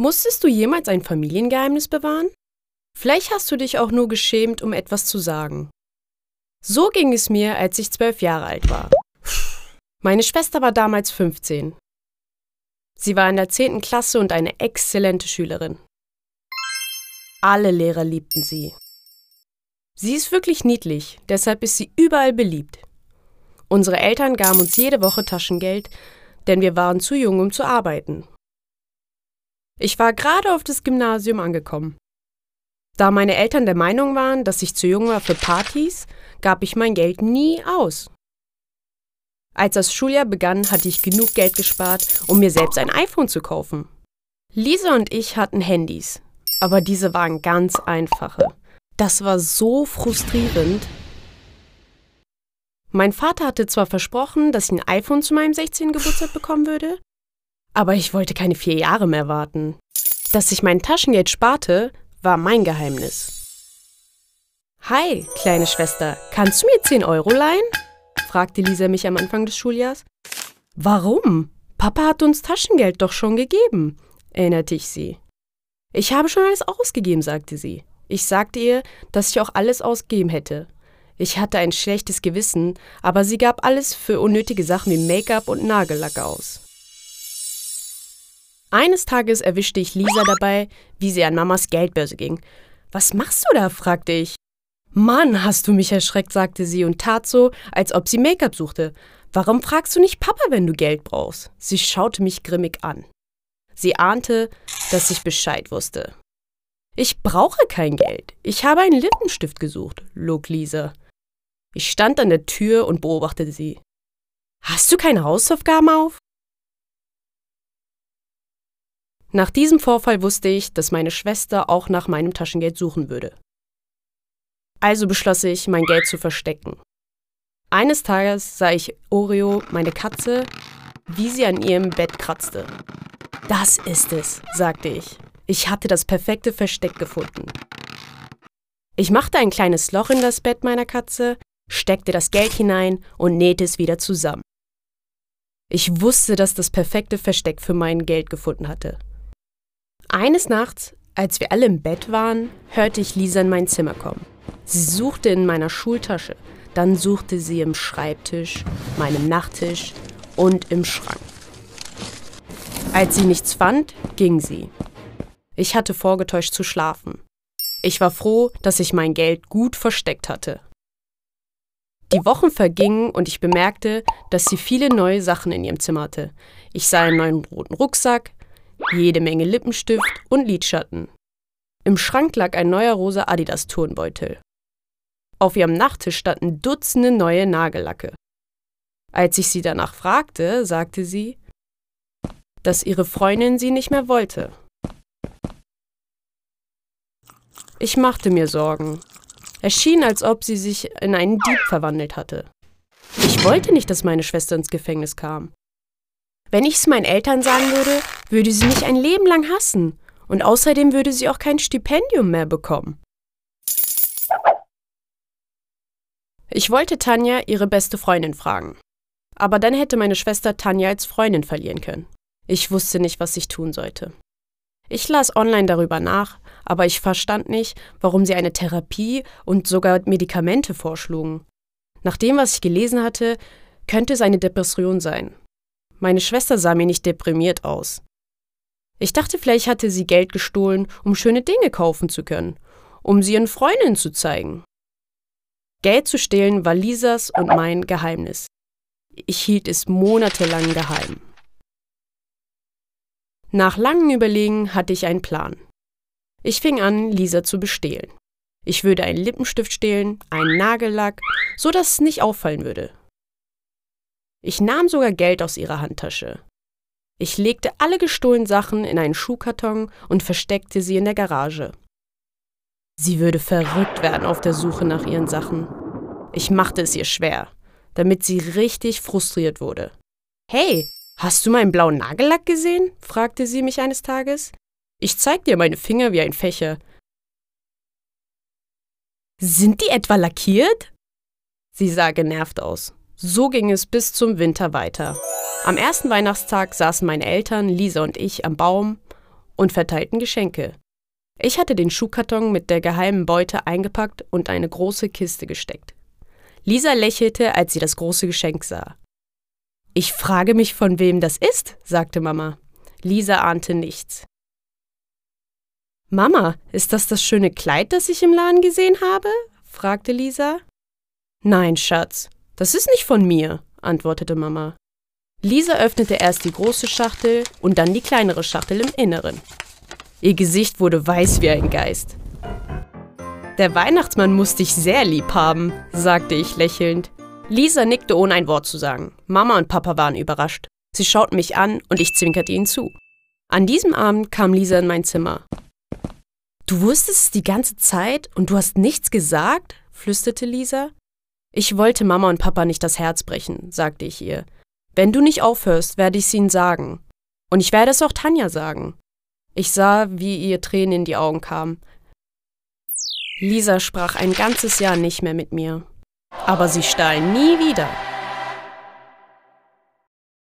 Musstest du jemals ein Familiengeheimnis bewahren? Vielleicht hast du dich auch nur geschämt, um etwas zu sagen. So ging es mir, als ich zwölf Jahre alt war. Meine Schwester war damals 15. Sie war in der 10. Klasse und eine exzellente Schülerin. Alle Lehrer liebten sie. Sie ist wirklich niedlich, deshalb ist sie überall beliebt. Unsere Eltern gaben uns jede Woche Taschengeld, denn wir waren zu jung, um zu arbeiten. Ich war gerade auf das Gymnasium angekommen. Da meine Eltern der Meinung waren, dass ich zu jung war für Partys, gab ich mein Geld nie aus. Als das Schuljahr begann, hatte ich genug Geld gespart, um mir selbst ein iPhone zu kaufen. Lisa und ich hatten Handys, aber diese waren ganz einfache. Das war so frustrierend. Mein Vater hatte zwar versprochen, dass ich ein iPhone zu meinem 16. Geburtstag bekommen würde, aber ich wollte keine vier Jahre mehr warten. Dass ich mein Taschengeld sparte, war mein Geheimnis. Hi, kleine Schwester, kannst du mir 10 Euro leihen? fragte Lisa mich am Anfang des Schuljahrs. Warum? Papa hat uns Taschengeld doch schon gegeben, erinnerte ich sie. Ich habe schon alles ausgegeben, sagte sie. Ich sagte ihr, dass ich auch alles ausgegeben hätte. Ich hatte ein schlechtes Gewissen, aber sie gab alles für unnötige Sachen wie Make-up und Nagellack aus. Eines Tages erwischte ich Lisa dabei, wie sie an Mamas Geldbörse ging. Was machst du da? fragte ich. Mann, hast du mich erschreckt, sagte sie und tat so, als ob sie Make-up suchte. Warum fragst du nicht Papa, wenn du Geld brauchst? Sie schaute mich grimmig an. Sie ahnte, dass ich Bescheid wusste. Ich brauche kein Geld. Ich habe einen Lippenstift gesucht, log Lisa. Ich stand an der Tür und beobachtete sie. Hast du keine Hausaufgaben auf? Nach diesem Vorfall wusste ich, dass meine Schwester auch nach meinem Taschengeld suchen würde. Also beschloss ich, mein Geld zu verstecken. Eines Tages sah ich Oreo, meine Katze, wie sie an ihrem Bett kratzte. Das ist es, sagte ich. Ich hatte das perfekte Versteck gefunden. Ich machte ein kleines Loch in das Bett meiner Katze, steckte das Geld hinein und nähte es wieder zusammen. Ich wusste, dass das perfekte Versteck für mein Geld gefunden hatte. Eines Nachts, als wir alle im Bett waren, hörte ich Lisa in mein Zimmer kommen. Sie suchte in meiner Schultasche, dann suchte sie im Schreibtisch, meinem Nachttisch und im Schrank. Als sie nichts fand, ging sie. Ich hatte vorgetäuscht zu schlafen. Ich war froh, dass ich mein Geld gut versteckt hatte. Die Wochen vergingen und ich bemerkte, dass sie viele neue Sachen in ihrem Zimmer hatte. Ich sah einen neuen roten Rucksack, jede Menge Lippenstift und Lidschatten. Im Schrank lag ein neuer rosa Adidas-Turnbeutel. Auf ihrem Nachttisch standen Dutzende neue Nagellacke. Als ich sie danach fragte, sagte sie, dass ihre Freundin sie nicht mehr wollte. Ich machte mir Sorgen. Es schien, als ob sie sich in einen Dieb verwandelt hatte. Ich wollte nicht, dass meine Schwester ins Gefängnis kam. Wenn ich es meinen Eltern sagen würde, würde sie mich ein Leben lang hassen. Und außerdem würde sie auch kein Stipendium mehr bekommen. Ich wollte Tanja, ihre beste Freundin, fragen. Aber dann hätte meine Schwester Tanja als Freundin verlieren können. Ich wusste nicht, was ich tun sollte. Ich las online darüber nach, aber ich verstand nicht, warum sie eine Therapie und sogar Medikamente vorschlugen. Nach dem, was ich gelesen hatte, könnte es eine Depression sein. Meine Schwester sah mir nicht deprimiert aus. Ich dachte, vielleicht hatte sie Geld gestohlen, um schöne Dinge kaufen zu können, um sie ihren Freundinnen zu zeigen. Geld zu stehlen war Lisas und mein Geheimnis. Ich hielt es monatelang geheim. Nach langem Überlegen hatte ich einen Plan. Ich fing an, Lisa zu bestehlen. Ich würde einen Lippenstift stehlen, einen Nagellack, so dass es nicht auffallen würde. Ich nahm sogar Geld aus ihrer Handtasche. Ich legte alle gestohlenen Sachen in einen Schuhkarton und versteckte sie in der Garage. Sie würde verrückt werden auf der Suche nach ihren Sachen. Ich machte es ihr schwer, damit sie richtig frustriert wurde. Hey, hast du meinen blauen Nagellack gesehen? fragte sie mich eines Tages. Ich zeig dir meine Finger wie ein Fächer. Sind die etwa lackiert? Sie sah genervt aus. So ging es bis zum Winter weiter. Am ersten Weihnachtstag saßen meine Eltern, Lisa und ich am Baum und verteilten Geschenke. Ich hatte den Schuhkarton mit der geheimen Beute eingepackt und eine große Kiste gesteckt. Lisa lächelte, als sie das große Geschenk sah. Ich frage mich, von wem das ist, sagte Mama. Lisa ahnte nichts. Mama, ist das das schöne Kleid, das ich im Laden gesehen habe? fragte Lisa. Nein, Schatz, das ist nicht von mir, antwortete Mama. Lisa öffnete erst die große Schachtel und dann die kleinere Schachtel im Inneren. Ihr Gesicht wurde weiß wie ein Geist. Der Weihnachtsmann muss dich sehr lieb haben, sagte ich lächelnd. Lisa nickte ohne ein Wort zu sagen. Mama und Papa waren überrascht. Sie schauten mich an und ich zwinkerte ihnen zu. An diesem Abend kam Lisa in mein Zimmer. Du wusstest es die ganze Zeit und du hast nichts gesagt? flüsterte Lisa. Ich wollte Mama und Papa nicht das Herz brechen, sagte ich ihr. Wenn du nicht aufhörst, werde ich es ihnen sagen. Und ich werde es auch Tanja sagen. Ich sah, wie ihr Tränen in die Augen kamen. Lisa sprach ein ganzes Jahr nicht mehr mit mir. Aber sie stahl nie wieder.